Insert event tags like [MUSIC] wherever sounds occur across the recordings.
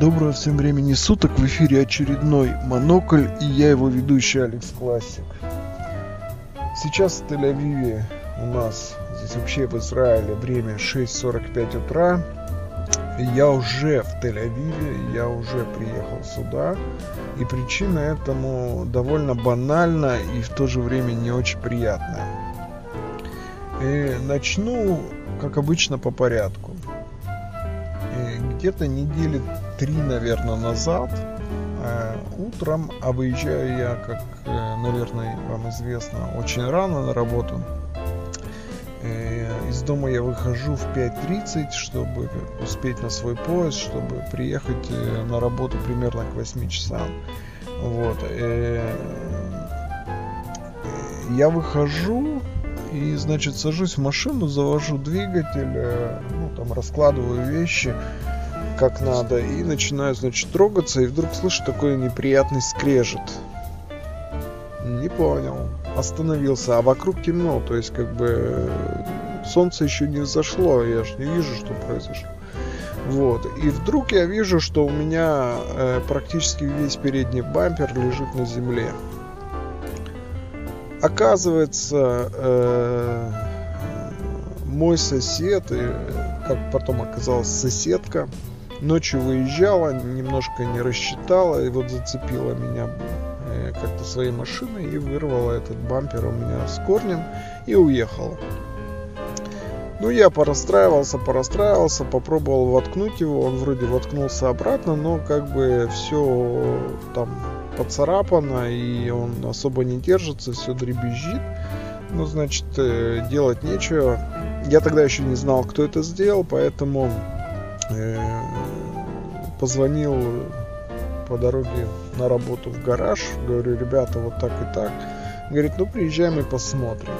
Доброго всем времени суток, в эфире очередной Монокль и я его ведущий Алекс Классик. Сейчас в Тель-Авиве у нас, здесь вообще в Израиле время 6.45 утра. Я уже в Тель-Авиве, я уже приехал сюда. И причина этому довольно банальна и в то же время не очень приятная. И начну, как обычно, по порядку где-то недели три, наверное, назад, э, утром, а выезжаю я, как, э, наверное, вам известно, очень рано на работу. Э, из дома я выхожу в 5.30, чтобы успеть на свой поезд, чтобы приехать на работу примерно к 8 часам. Вот. Я выхожу и, значит, сажусь в машину, завожу двигатель, ну, там, раскладываю вещи как надо, и начинаю, значит, трогаться, и вдруг слышу такой неприятный скрежет. Не понял. Остановился, а вокруг темно, то есть как бы солнце еще не взошло, я же не вижу, что произошло. Вот. И вдруг я вижу, что у меня э, практически весь передний бампер лежит на земле. Оказывается, э, мой сосед, и, как потом оказалось, соседка, Ночью выезжала, немножко не рассчитала, и вот зацепила меня э, как-то своей машиной и вырвала этот бампер у меня с корнем и уехала. Ну, я порастраивался, порастраивался, попробовал воткнуть его, он вроде воткнулся обратно, но как бы все там поцарапано, и он особо не держится, все дребезжит. Ну, значит, э, делать нечего. Я тогда еще не знал, кто это сделал, поэтому Э, позвонил по дороге на работу в гараж, говорю, ребята, вот так и так. Говорит, ну приезжаем и посмотрим.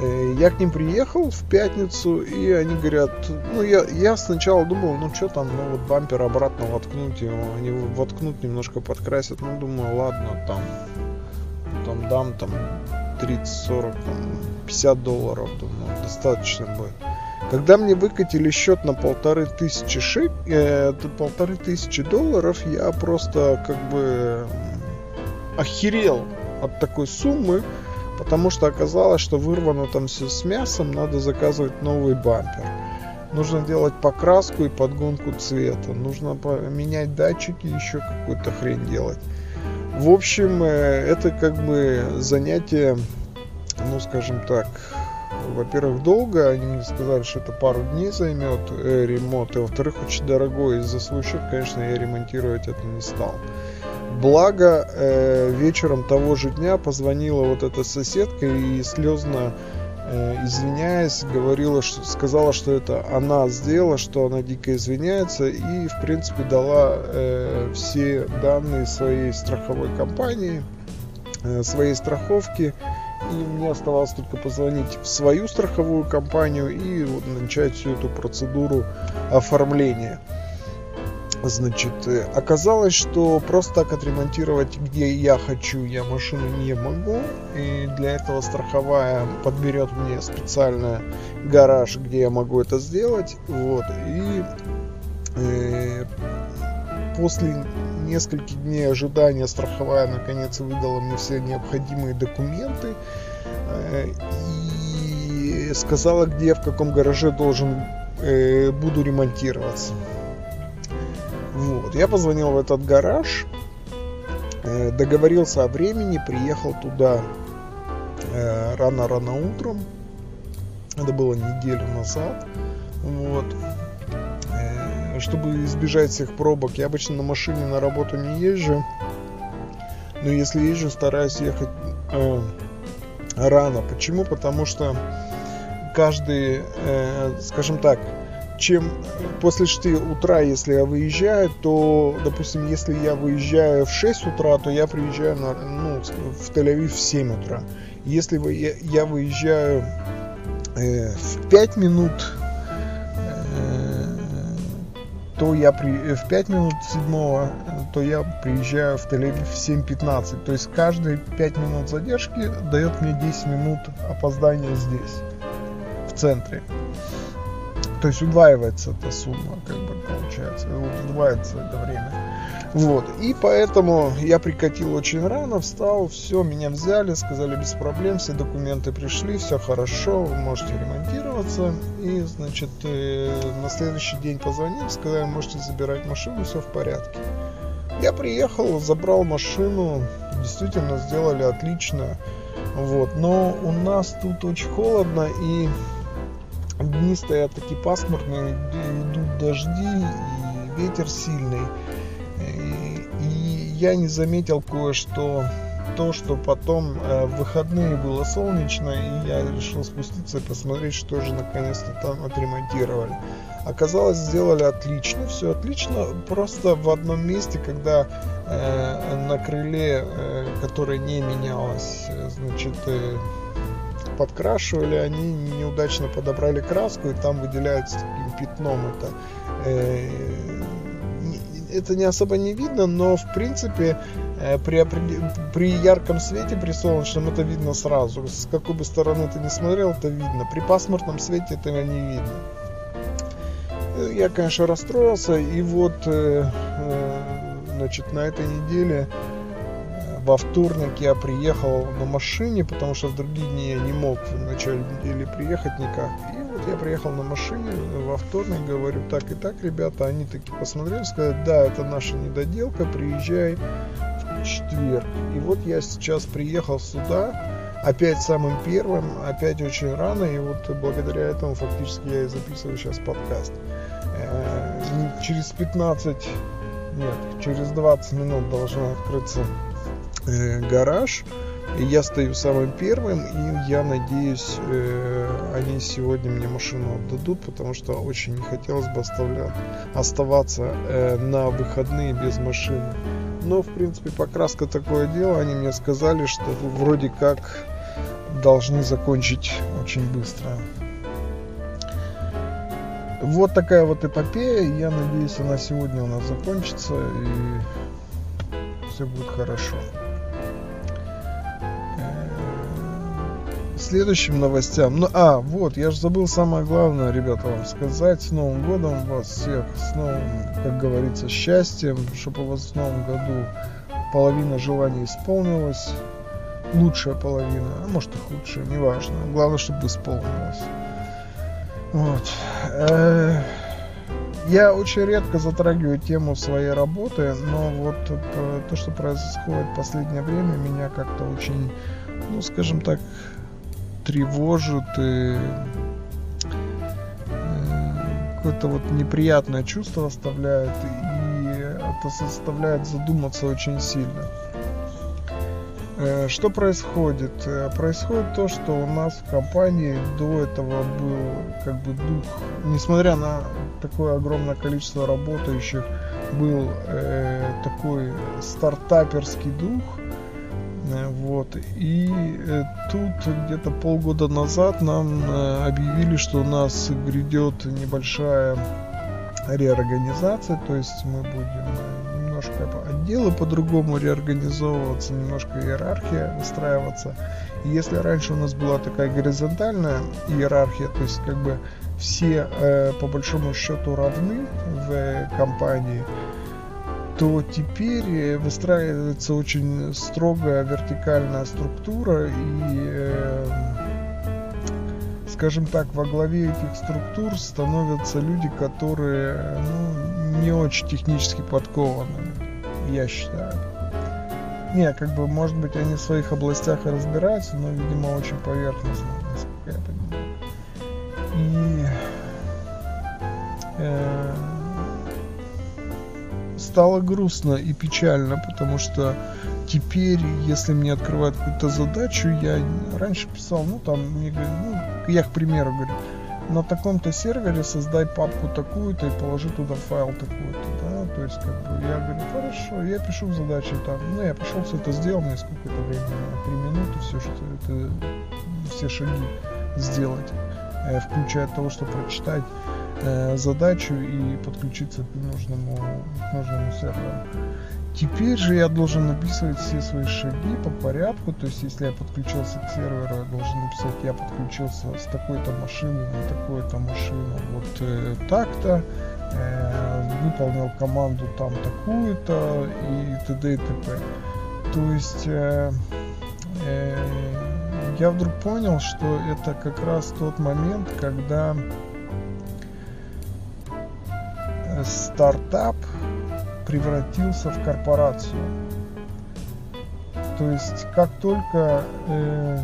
Э, я к ним приехал в пятницу, и они говорят, ну я, я сначала думал, ну что там, ну вот бампер обратно воткнуть его, они воткнут, немножко подкрасят, ну думаю, ладно, там, там дам там 30, 40, там, 50 долларов, думаю, достаточно будет. Когда мне выкатили счет на полторы тысячи шек, э, полторы тысячи долларов, я просто как бы охерел от такой суммы, потому что оказалось, что вырвано там все с мясом, надо заказывать новый бампер. Нужно делать покраску и подгонку цвета, нужно менять датчики, еще какую-то хрень делать. В общем, э, это как бы занятие, ну скажем так, во-первых, долго, они мне сказали, что это пару дней займет э, ремонт, и во-вторых, очень дорогой. из за свой конечно, я ремонтировать это не стал. Благо, э, вечером того же дня позвонила вот эта соседка и слезно э, извиняясь, говорила, что, сказала, что это она сделала, что она дико извиняется и, в принципе, дала э, все данные своей страховой компании, э, своей страховки и мне оставалось только позвонить в свою страховую компанию и начать всю эту процедуру оформления. Значит, э, оказалось, что просто так отремонтировать, где я хочу, я машину не могу. И для этого страховая подберет мне специально гараж, где я могу это сделать. Вот. И э, после нескольких дней ожидания страховая наконец выдала мне все необходимые документы э, и сказала, где, в каком гараже должен э, буду ремонтироваться. Вот. Я позвонил в этот гараж, э, договорился о времени, приехал туда рано-рано утром. Это было неделю назад. Вот чтобы избежать всех пробок. Я обычно на машине на работу не езжу. Но если езжу, стараюсь ехать э, рано. Почему? Потому что каждый, э, скажем так, чем после 6 утра, если я выезжаю, то, допустим, если я выезжаю в 6 утра, то я приезжаю на, ну, в Тель-Авив в 7 утра. Если я, выезжаю э, в 5 минут то я при, э, в 5 минут седьмого, то я приезжаю в Тель-Авив в 7.15. То есть каждые 5 минут задержки дает мне 10 минут опоздания здесь, в центре. То есть удваивается эта сумма, как бы получается. убивается это время. Вот, и поэтому я прикатил очень рано, встал, все, меня взяли, сказали без проблем, все документы пришли, все хорошо, вы можете ремонтироваться. И, значит, э, на следующий день позвонили, сказали, можете забирать машину, все в порядке. Я приехал, забрал машину, действительно сделали отлично. Вот. Но у нас тут очень холодно и дни стоят такие пасмурные, идут дожди и ветер сильный. И, и я не заметил кое-что то, что потом э, в выходные было солнечно, и я решил спуститься и посмотреть, что же наконец-то там отремонтировали. Оказалось, сделали отлично, все отлично, просто в одном месте, когда э, на крыле, э, которое не менялось, э, значит, э, подкрашивали, они неудачно подобрали краску, и там выделяется таким пятном это. Э, это не особо не видно, но в принципе э, при, при ярком свете, при солнечном это видно сразу. С какой бы стороны ты не смотрел, это видно. При пасмурном свете этого не видно. Э, я, конечно, расстроился, и вот, значит, на этой неделе во вторник я приехал на машине, потому что в другие дни я не мог в начале недели приехать никак. И вот я приехал на машине во вторник, говорю, так и так, ребята, они таки посмотрели, сказали, да, это наша недоделка, приезжай четверг. И вот я сейчас приехал сюда, опять самым первым, опять очень рано, и вот благодаря этому фактически я и записываю сейчас подкаст. Э, через 15, нет, через 20 минут должна открыться э, гараж. И я стою самым первым, и я надеюсь, э, они сегодня мне машину отдадут, потому что очень не хотелось бы оставлять, оставаться на выходные без машины. Но, в принципе, покраска такое дело. Они мне сказали, что вроде как должны закончить очень быстро. Вот такая вот эпопея. Я надеюсь, она сегодня у нас закончится и все будет хорошо. Следующим новостям. Ну, а, вот, я же забыл самое главное, ребята, вам сказать. С Новым годом вас всех, с новым, как говорится, счастьем, чтобы у вас в Новом году половина желаний исполнилась. Лучшая половина, а может и худшая, неважно. Главное, чтобы исполнилась. Вот. Э, я очень редко затрагиваю тему своей работы, но вот то, что происходит в последнее время, меня как-то очень, ну, скажем так, тревожит и э, какое-то вот неприятное чувство оставляет, и это заставляет задуматься очень сильно. Э, что происходит? Э, происходит то, что у нас в компании до этого был как бы дух, несмотря на такое огромное количество работающих, был э, такой стартаперский дух, вот. И э, тут где-то полгода назад нам э, объявили, что у нас грядет небольшая реорганизация, то есть мы будем немножко отделы по-другому реорганизовываться, немножко иерархия выстраиваться. И если раньше у нас была такая горизонтальная иерархия, то есть как бы все по большому счету равны в компании, то теперь э, выстраивается очень строгая вертикальная структура и э, скажем так, во главе этих структур становятся люди, которые ну, не очень технически подкованы, я считаю. Не, как бы, может быть, они в своих областях и разбираются, но, видимо, очень поверхностно, стало грустно и печально, потому что теперь, если мне открывают какую-то задачу, я раньше писал, ну там, мне говорят, ну, я к примеру говорю, на таком-то сервере создай папку такую-то и положи туда файл такой-то, да, то есть как бы я говорю, хорошо, я пишу в задаче там, ну я пошел все это сделал, мне сколько-то времени, три минуты, все, что это, все шаги сделать, э, включая того, что прочитать э, задачу и подключиться к нужному, к нужному серверу. Теперь же я должен написывать все свои шаги по порядку, то есть если я подключился к серверу, я должен написать, я подключился с такой-то машины на такую-то машину, вот э, так-то, э, выполнил команду там такую-то и т.д. и т.п. То есть э, э, я вдруг понял, что это как раз тот момент, когда стартап превратился в корпорацию. То есть как только э,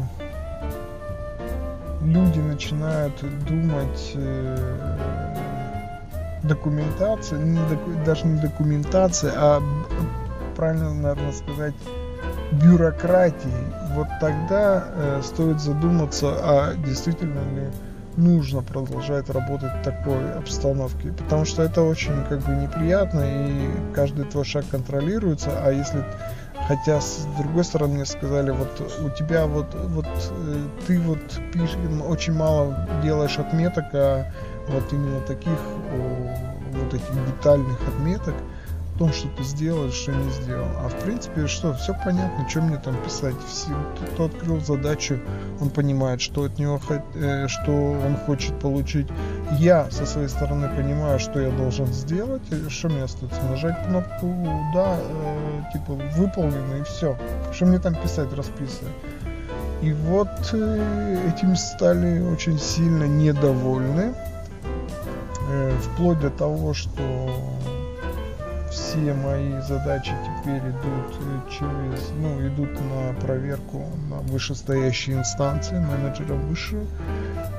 люди начинают думать э, документация, не доку, даже не документация, а правильно, наверное, сказать, бюрократии, вот тогда э, стоит задуматься, а действительно ли нужно продолжать работать в такой обстановке, потому что это очень как бы неприятно и каждый твой шаг контролируется, а если Хотя, с другой стороны, сказали, вот у тебя вот, вот э, ты вот пишешь, очень мало делаешь отметок, а вот именно таких вот этих детальных отметок, том, что ты сделал, что не сделал. А в принципе, что, все понятно, что мне там писать. Все, кто открыл задачу, он понимает, что от него, э, что он хочет получить. Я со своей стороны понимаю, что я должен сделать, что мне остается, нажать кнопку да, э, типа выполнено и все. Что мне там писать, расписывать. И вот э, этим стали очень сильно недовольны. Э, вплоть до того, что все мои задачи теперь идут э, через, ну, идут на проверку на вышестоящие инстанции, менеджера выше,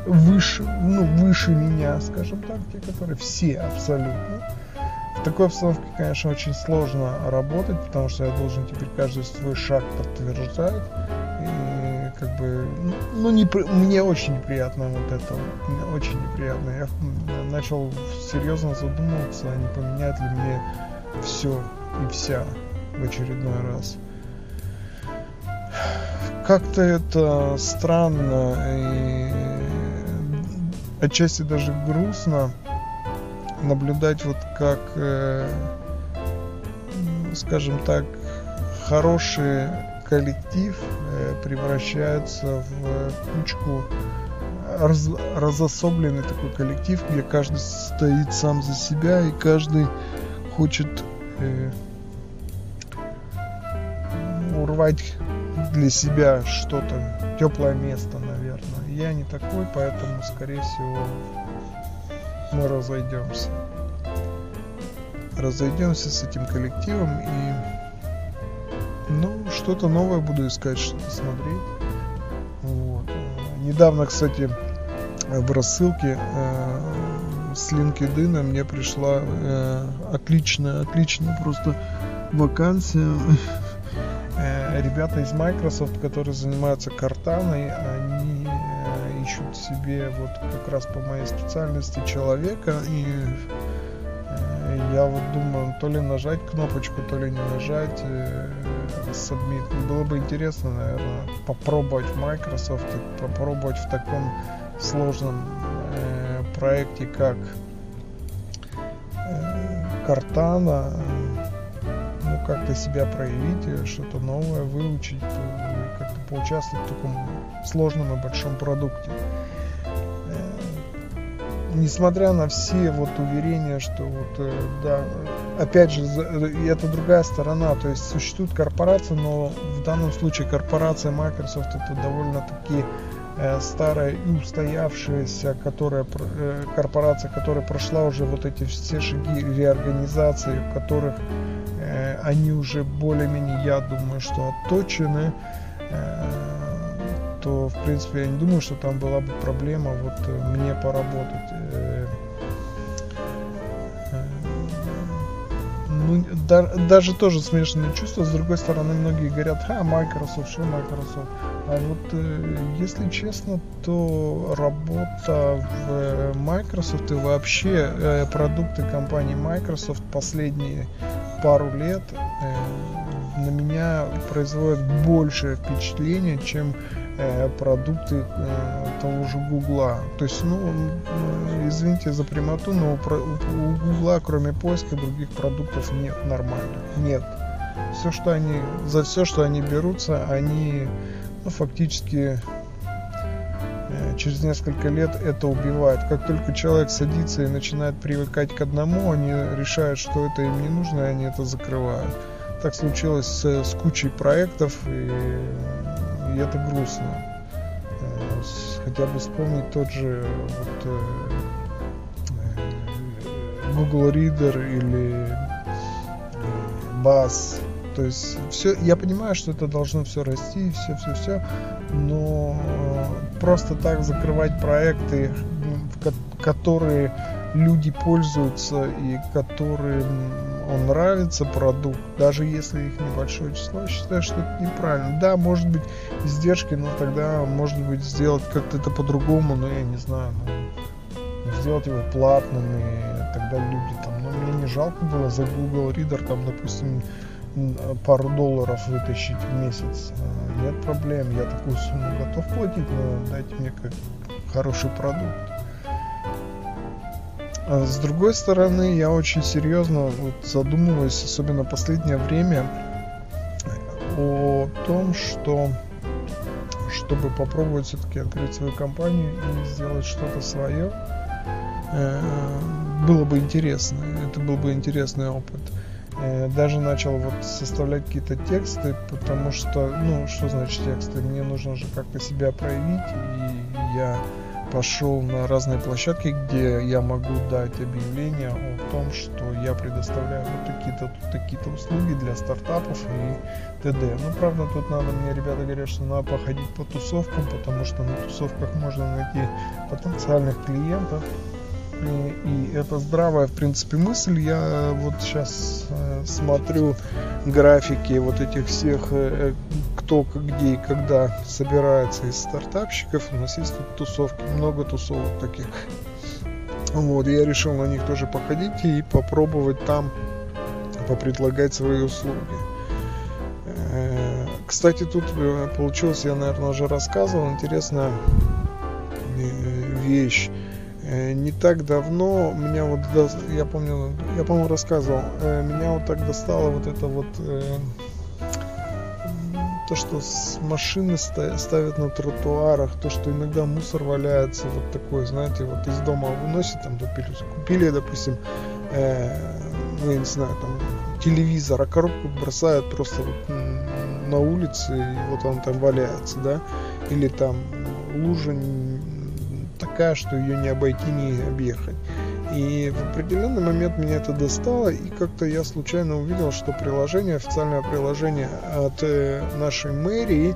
выше, ну, выше меня, скажем так, те, которые все абсолютно. В такой обстановке, конечно, очень сложно работать, потому что я должен теперь каждый свой шаг подтверждать. И как бы, ну, не, мне очень неприятно вот это, мне очень неприятно. Я начал серьезно задумываться, а не поменяет ли мне все и вся в очередной раз. Как-то это странно и отчасти даже грустно наблюдать вот как, э, скажем так, хороший коллектив э, превращается в кучку раз, разособленный такой коллектив, где каждый стоит сам за себя и каждый хочет э, урвать для себя что-то, теплое место, наверное. Я не такой, поэтому, скорее всего, мы разойдемся. Разойдемся с этим коллективом и ну, что-то новое буду искать, что-то смотреть. Вот. Недавно, кстати, в рассылке э, с LinkedIn мне пришла э, отличная, отличная просто вакансия. Э, ребята из Microsoft, которые занимаются картаной, они э, ищут себе вот как раз по моей специальности человека и э, я вот думаю, то ли нажать кнопочку, то ли не нажать submit. Было бы интересно, наверное, попробовать Microsoft, попробовать в таком сложном проекте, как э, Картана, ну, как-то себя проявить, э, что-то новое выучить, как-то поучаствовать в таком сложном и большом продукте. Э, несмотря на все вот уверения, что вот, э, да, опять же, это другая сторона, то есть существует корпорация, но в данном случае корпорация Microsoft это довольно-таки Э, старая и устоявшаяся которая, э, корпорация, которая прошла уже вот эти все шаги реорганизации, в которых э, они уже более-менее, я думаю, что отточены, то, в принципе, я не думаю, что там была бы проблема вот мне поработать. Да, даже тоже смешанные чувства. С другой стороны, многие говорят, а, Microsoft, что Microsoft. А вот, э, если честно, то работа в Microsoft и вообще э, продукты компании Microsoft последние пару лет э, на меня производят большее впечатление, чем Э, продукты э, того же Гугла. То есть, ну, извините за прямоту, но у Гугла, кроме поиска, других продуктов нет нормально. Нет. Все, что они, за все, что они берутся, они ну, фактически Э, через несколько лет это убивает. Как только человек садится и начинает привыкать к одному, они решают, что это им не нужно, и они это закрывают. Так случилось с, с кучей проектов, и, и это грустно. Э, хотя бы вспомнить тот же вот, э, Google Reader или Bass, то есть все, я понимаю, что это должно все расти, все, все, все, но э, просто так закрывать проекты, которые люди пользуются и которым он нравится продукт, даже если их небольшое число, считаю, что это неправильно. Да, может быть издержки, но тогда может быть сделать как-то это по-другому, но я не знаю, ну, сделать его платным и тогда люди там, ну мне не жалко было за Google Reader там, допустим, пару долларов вытащить в месяц, нет проблем, я такую сумму готов платить, но дайте мне как хороший продукт. А с другой стороны, я очень серьезно вот задумываюсь, особенно последнее время, о том, что чтобы попробовать все-таки открыть свою компанию и сделать что-то свое, э, было бы интересно. Это был бы интересный опыт. Э, даже начал вот составлять какие-то тексты, потому что, ну, что значит тексты? Мне нужно же как-то себя проявить, и я пошел на разные площадки, где я могу дать объявление о том, что я предоставляю вот такие-то такие-то услуги для стартапов и т.д. Ну, правда, тут надо, мне ребята говорят, что надо походить по тусовкам, потому что на тусовках можно найти потенциальных клиентов, и это здравая, в принципе, мысль. Я вот сейчас э, смотрю графики вот этих всех, э, кто, где и когда собирается из стартапщиков. У нас есть тут тусовки, много тусовок таких. Вот, я решил на них тоже походить и попробовать там попредлагать свои услуги. Э, кстати, тут получилось, я, наверное, уже рассказывал, интересная вещь. Э, не так давно меня вот, я помню, я, по-моему, рассказывал, э, меня вот так достало вот это вот э, то, что с машины ставят на тротуарах, то, что иногда мусор валяется, вот такой, знаете, вот из дома выносит, там, допустим, купили, допустим, э, ну, я не знаю, там, телевизор, а коробку бросают просто вот на улице, и вот он там валяется, да, или там лужа такая, что ее не обойти, не объехать. И в определенный момент меня это достало, и как-то я случайно увидел, что приложение, официальное приложение от э, нашей мэрии,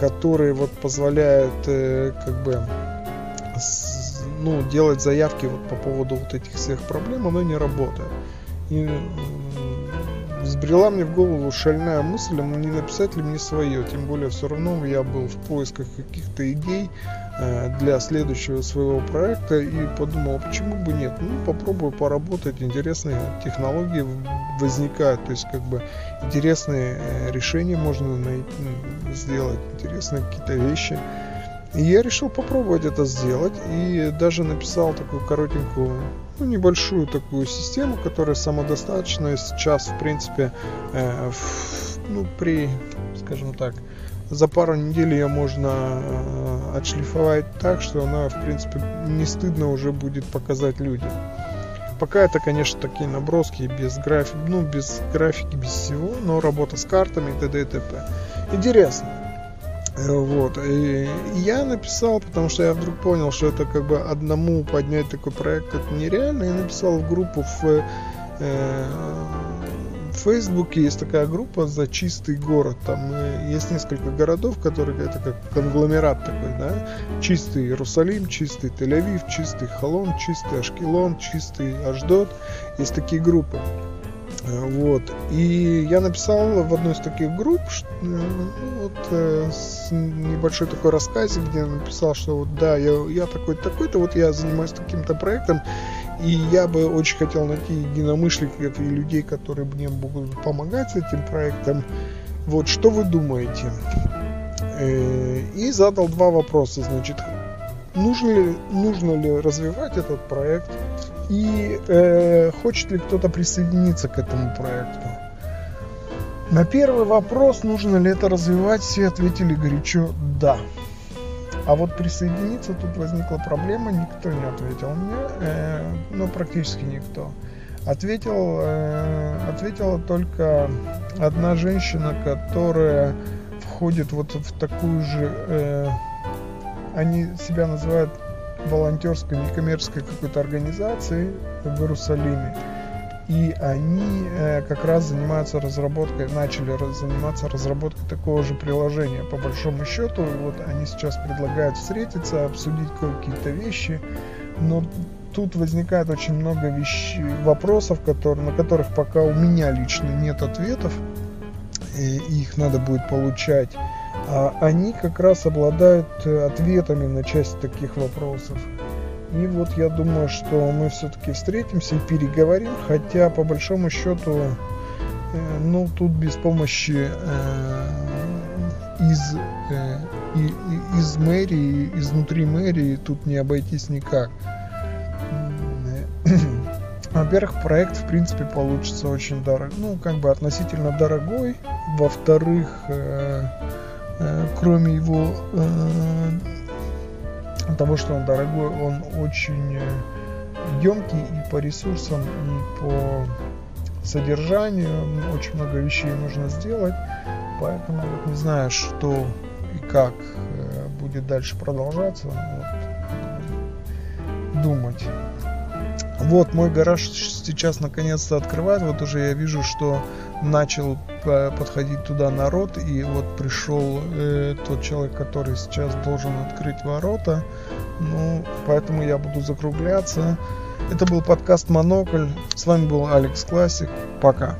которое вот позволяет э, как бы ну, делать заявки вот по поводу вот этих всех проблем, оно не работает. И взбрела мне в голову шальная мысль, ну не написать ли мне свое, тем более все равно я был в поисках каких-то идей, Э, для следующего своего проекта и подумал, почему бы нет, ну попробую поработать, интересные технологии возникают, то есть как бы интересные э, решения можно найти, сделать, интересные какие-то вещи. И я решил попробовать это сделать и даже написал такую коротенькую, ну, небольшую такую систему, которая самодостаточная сейчас, в принципе, э, в, ну, при, скажем так, за пару недель ее можно э, отшлифовать так, что она, в принципе, не стыдно уже будет показать людям. Пока это, конечно, такие наброски без графики, ну, без графики, без всего, но работа с картами и т.д. и т.п. Интересно. Э, вот. И я написал, потому что я вдруг понял, что это как бы одному поднять такой проект это нереально. Я написал в группу в э, в Фейсбуке есть такая группа за чистый город. Там э, есть несколько городов, которые это как конгломерат такой, да. Чистый Иерусалим, чистый Тель-Авив, чистый Холон, чистый Ашкелон, чистый Аждот. Есть такие группы. Э, вот. И я написал в одной из таких групп э, ну, вот, э, с небольшой такой рассказе, где я написал, что вот да, я, я такой-то, такой-то, вот я занимаюсь таким-то проектом, и я бы очень хотел найти единомышленников и людей, которые мне могут помогать с этим проектом. Вот, что вы думаете? И задал два вопроса, значит, нужно ли, нужно ли развивать этот проект и э, хочет ли кто-то присоединиться к этому проекту. На первый вопрос, нужно ли это развивать, все ответили горячо «да». А вот присоединиться тут возникла проблема, никто не ответил мне, э, ну практически никто. Ответил, э, ответила только одна женщина, которая входит вот в такую же, э, они себя называют волонтерской, некоммерческой какой-то организацией в Иерусалиме. И они э, как раз занимаются разработкой, начали раз, заниматься разработкой такого же приложения. По большому счету, вот они сейчас предлагают встретиться, обсудить какие-то вещи, но тут возникает очень много вещ... вопросов, которые, на которых пока у меня лично нет ответов, и их надо будет получать. А они как раз обладают э, ответами на часть таких вопросов. И вот я думаю, что мы все-таки встретимся и переговорим, хотя по большому счету, э, ну тут без помощи э, из, из мэрии, изнутри мэрии тут не обойтись никак. [CLEARS THROAT] Во-первых, проект в принципе получится очень дорогой, ну как бы относительно дорогой. Во-вторых, кроме его э, того, что он дорогой, он очень емкий э, и по ресурсам, и по содержанию. Очень много вещей нужно сделать. Поэтому вот не знаю, что и как э, будет дальше продолжаться. Вот, думать. Вот мой гараж сейчас наконец-то открывает. Вот уже я вижу, что начал э, подходить туда народ, и вот пришел э, тот человек, который сейчас должен открыть ворота. Ну, поэтому я буду закругляться. Это был подкаст Монокль. С вами был Алекс Классик. Пока.